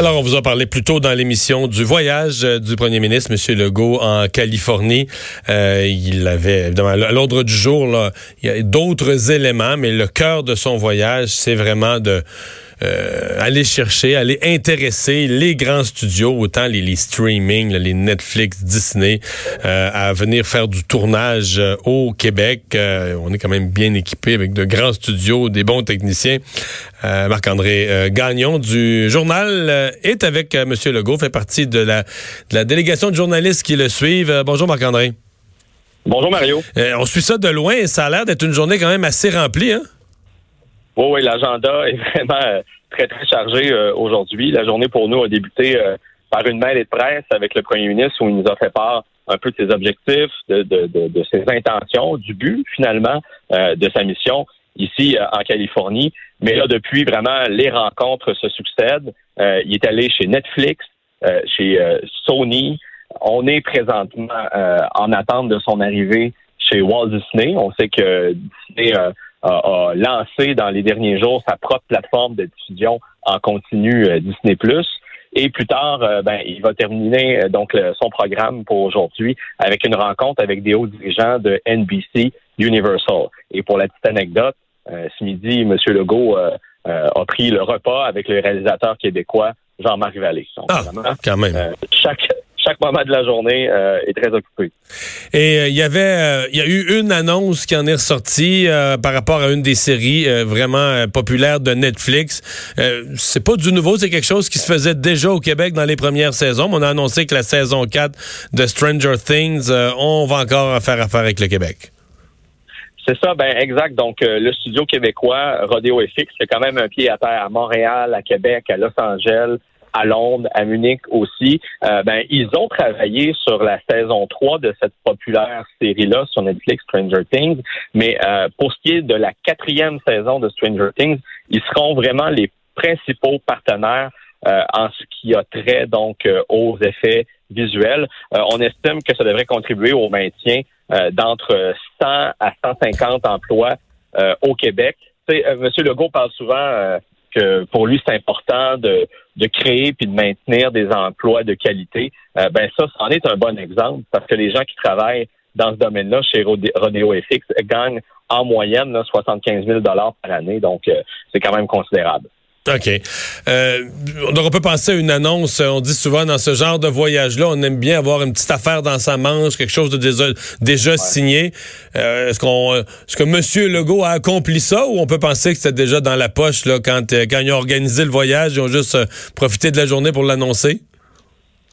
Alors, on vous a parlé plus tôt dans l'émission du voyage euh, du premier ministre, M. Legault, en Californie. Euh, il avait, évidemment, à l'ordre du jour, là, il y a d'autres éléments, mais le cœur de son voyage, c'est vraiment de euh, aller chercher, aller intéresser les grands studios, autant les, les streaming, les Netflix, Disney, euh, à venir faire du tournage euh, au Québec. on est quand même bien équipé avec de grands studios, des bons techniciens. Marc-André Gagnon du journal est avec M. Legault, fait partie de la, de la délégation de journalistes qui le suivent. bonjour Marc-André. Bonjour Mario. on suit ça de loin et ça a l'air d'être une journée quand même assez remplie, hein? Oui, oui, l'agenda est vraiment euh, très, très chargé euh, aujourd'hui. La journée pour nous a débuté euh, par une mail de presse avec le premier ministre où il nous a fait part un peu de ses objectifs, de, de, de, ses intentions, du but finalement de sa mission ici en Californie. Mais là, depuis vraiment, les rencontres se succèdent. il est allé chez Netflix, chez Sony. On est présentement en attente de son arrivée chez Walt Disney. On sait que Disney a, lancé dans les derniers jours sa propre plateforme de diffusion en continu euh, Disney+. Et plus tard, euh, ben, il va terminer euh, donc son programme pour aujourd'hui avec une rencontre avec des hauts dirigeants de NBC Universal. Et pour la petite anecdote, ce midi, M. Legault a pris le repas avec le réalisateur québécois Jean-Marc Vallée. ah, quand même. chaque, chaque moment de la journée euh, est très occupé. Et euh, il y avait, euh, il y a eu une annonce qui en est ressortie par rapport à une des séries vraiment populaires de Netflix. c'est pas du nouveau, c'est quelque chose qui se faisait déjà au Québec dans les premières saisons. On a annoncé que la saison 4 de Stranger Things, on va encore faire affaire avec le Québec. C'est ça, ben exact. Donc, le studio québécois, Rodeo FX, c'est quand même un pied à terre à Montréal, à Québec, à Los Angeles à Londres, à Munich aussi, euh, ben, ils ont travaillé sur la saison 3 de cette populaire série-là sur Netflix, Stranger Things. Mais euh, pour ce qui est de la quatrième saison de Stranger Things, ils seront vraiment les principaux partenaires euh, en ce qui a trait donc aux effets visuels. on estime que ça devrait contribuer au maintien d'entre 100 à 150 emplois au Québec. Monsieur Legault parle souvent que pour lui, c'est important de, de créer puis de maintenir des emplois de qualité. Euh, ben ça, c'en est un bon exemple parce que les gens qui travaillent dans ce domaine-là chez Rodeo FX gagnent en moyenne 75 000 par année. Donc, euh, c'est quand même considérable. OK. Euh, on peut penser à une annonce. On dit souvent dans ce genre de voyage-là, on aime bien avoir une petite affaire dans sa manche, quelque chose de déjà, déjà signé. Euh, est-ce qu'on, est-ce que M. Legault a accompli ça ou on peut penser que c'était déjà dans la poche là quand, euh, quand ils ont organisé le voyage, ils ont juste euh, profité de la journée pour l'annoncer?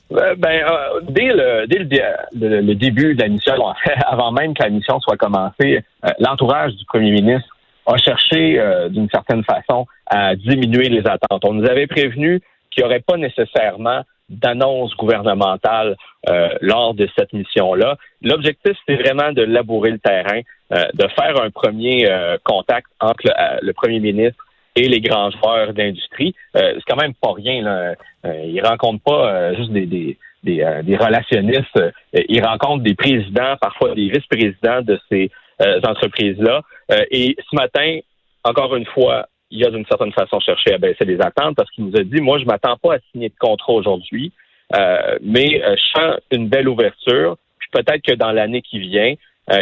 Ben, dès, le, dès le, le, début de la mission, avant même que la mission soit commencée, l'entourage du premier ministre a cherché euh, d'une certaine façon à diminuer les attentes. On nous avait prévenu qu'il n'y aurait pas nécessairement d'annonce gouvernementale euh, lors de cette mission-là. L'objectif, c'est vraiment de labourer le terrain, euh, de faire un premier contact entre le, premier ministre et les grands joueurs d'industrie. c'est quand même pas rien. Là. ils rencontrent pas juste des, des, des, des relationnistes. ils rencontrent des présidents, parfois des vice-présidents de ces euh, entreprises-là. Euh, et ce matin, encore une fois, il a d'une certaine façon cherché à baisser les attentes parce qu'il nous a dit, moi, je m'attends pas à signer de contrat aujourd'hui, euh, mais je sens une belle ouverture. Puis peut-être que dans l'année qui vient,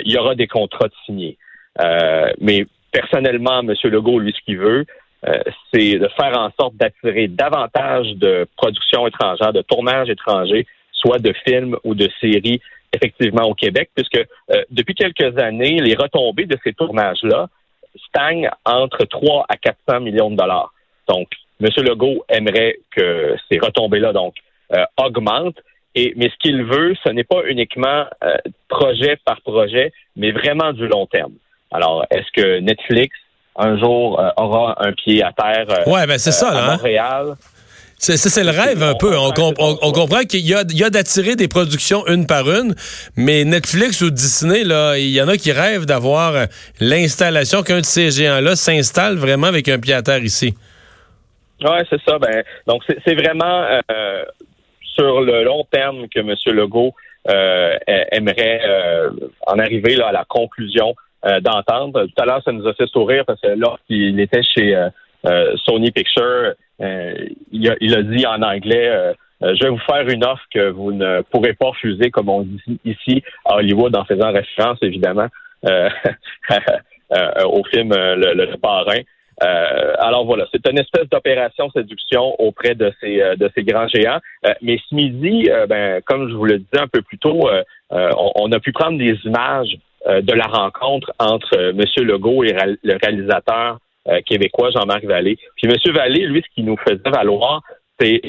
il y aura des contrats de signés. mais personnellement, M. Legault, lui, ce qu'il veut, c'est de faire en sorte d'attirer davantage de production étrangère, de tournage étranger, soit de films ou de séries effectivement au Québec, puisque euh, depuis quelques années, les retombées de ces tournages-là stagnent entre 3 à 400 millions de dollars. Donc, M. Legault aimerait que ces retombées-là donc euh, augmentent. Et, mais ce qu'il veut, ce n'est pas uniquement euh, projet par projet, mais vraiment du long terme. Alors, est-ce que Netflix un jour aura un pied à terre ouais, ben c'est ça, à hein? Montréal? C'est le rêve un peu. On, comprend qu'il y a, d'attirer des productions une par une, mais Netflix ou Disney, là, il y en a qui rêvent d'avoir euh, l'installation qu'un de ces géants-là s'installe vraiment avec un pied à terre ici. Oui, c'est ça. Ben, donc, c'est vraiment euh, sur le long terme que M. Legault euh, aimerait en arriver là, à la conclusion d'entendre. Tout à l'heure, ça nous a fait sourire parce que lorsqu'il était chez Sony Pictures, il, a, il, a, dit en anglais je vais vous faire une offre que vous ne pourrez pas refuser, comme on dit ici à Hollywood, en faisant référence évidemment au film le, le, Parrain. Euh, alors voilà, c'est une espèce d'opération séduction auprès de ces euh, de ces grands géants. Euh, mais ce midi, ben comme je vous le disais un peu plus tôt, on, a pu prendre des images de la rencontre entre M. Legault et le réalisateur québécois Jean-Marc Vallée. Puis M. Vallée, lui, ce qu'il nous faisait valoir, c'est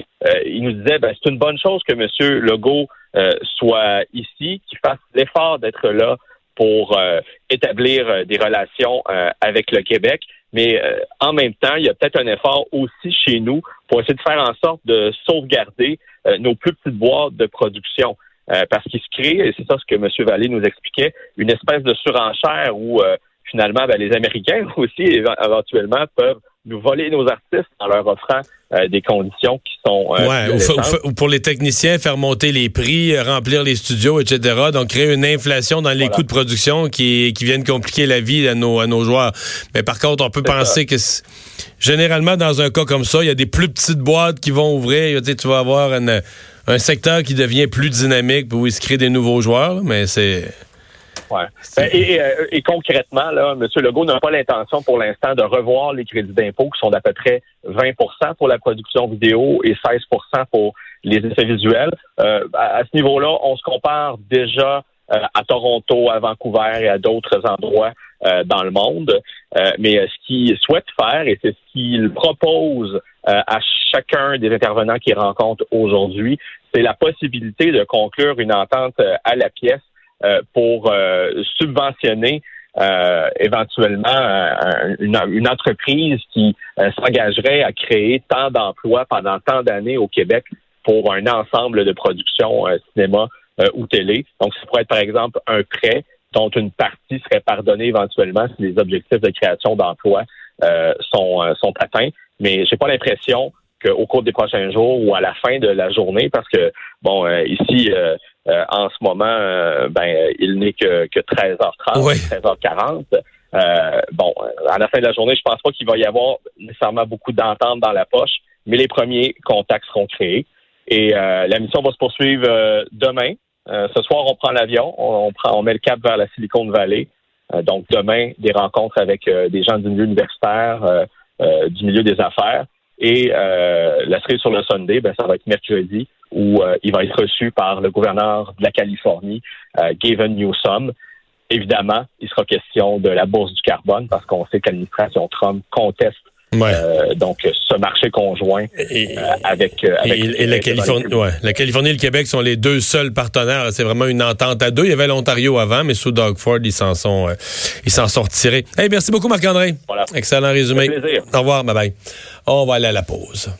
il nous disait ben, c'est une bonne chose que M. Legault soit ici, qu'il fasse l'effort d'être là pour établir des relations avec le Québec. Mais euh, en même temps, il y a peut-être un effort aussi chez nous pour essayer de faire en sorte de sauvegarder euh, nos plus petites boîtes de production. Euh, parce qu'il se crée, et c'est ça ce que M. Vallée nous expliquait, une espèce de surenchère où finalement ben, les Américains aussi éventuellement peuvent nous voler nos artistes en leur offrant euh, des conditions qui sont euh, ouais, ou, pour les techniciens faire monter les prix, euh, remplir les studios, etc. Donc créer une inflation dans les coûts de production qui qui viennent compliquer la vie à nos à nos joueurs. Mais par contre, on peut penser que généralement dans un cas comme ça, il y a des plus petites boîtes qui vont ouvrir. Tu, sais, tu vas avoir un secteur qui devient plus dynamique où il se crée des nouveaux joueurs, mais c'est Ouais. Ben, euh, et, concrètement, là, M. Legault n'a pas l'intention pour l'instant de revoir les crédits d'impôt qui sont d'à peu près 20% pour la production vidéo et 16% pour les effets visuels. Euh, à, ce niveau-là, on se compare déjà euh, à Toronto, à Vancouver et à d'autres endroits dans le monde. mais ce qu'il souhaite faire, et c'est ce qu'il propose à chacun des intervenants qu'il rencontre aujourd'hui, c'est la possibilité de conclure une entente à la pièce euh, pour euh, subventionner euh, éventuellement une, entreprise qui s'engagerait à créer tant d'emplois pendant tant d'années au Québec pour un ensemble de productions cinéma ou télé. Donc, ça pourrait être par exemple un prêt dont une partie serait pardonnée éventuellement si les objectifs de création d'emplois sont, sont atteints. Mais j'ai pas l'impression qu'au cours des prochains jours ou à la fin de la journée, parce que bon, ici, euh, en ce moment, euh, ben, il n'est que, que 13h30, 13h40. Euh, bon, à la fin de la journée, je pense pas qu'il va y avoir nécessairement beaucoup d'entente dans la poche, mais les premiers contacts seront créés. Et la mission va se poursuivre demain. ce soir, on prend l'avion, on, prend, on met le cap vers la Silicon Valley. donc demain, des rencontres avec des gens du milieu universitaire, du milieu des affaires. Et la série sur le Sunday, ben, ça va être mercredi où euh, il va être reçu par le gouverneur de la Californie, euh, Gavin Newsom. Évidemment, il sera question de la bourse du carbone parce qu'on sait que l'administration Trump conteste euh, donc ce marché conjoint avec, et, la Californie, la Californie et le Québec sont les deux seuls partenaires. C'est vraiment une entente à deux. Il y avait l'Ontario avant, mais sous Doug Ford, ils s'en sont ils s'en sont retirés. merci beaucoup Marc André. Excellent résumé. Au revoir, bye bye. On va aller à la pause.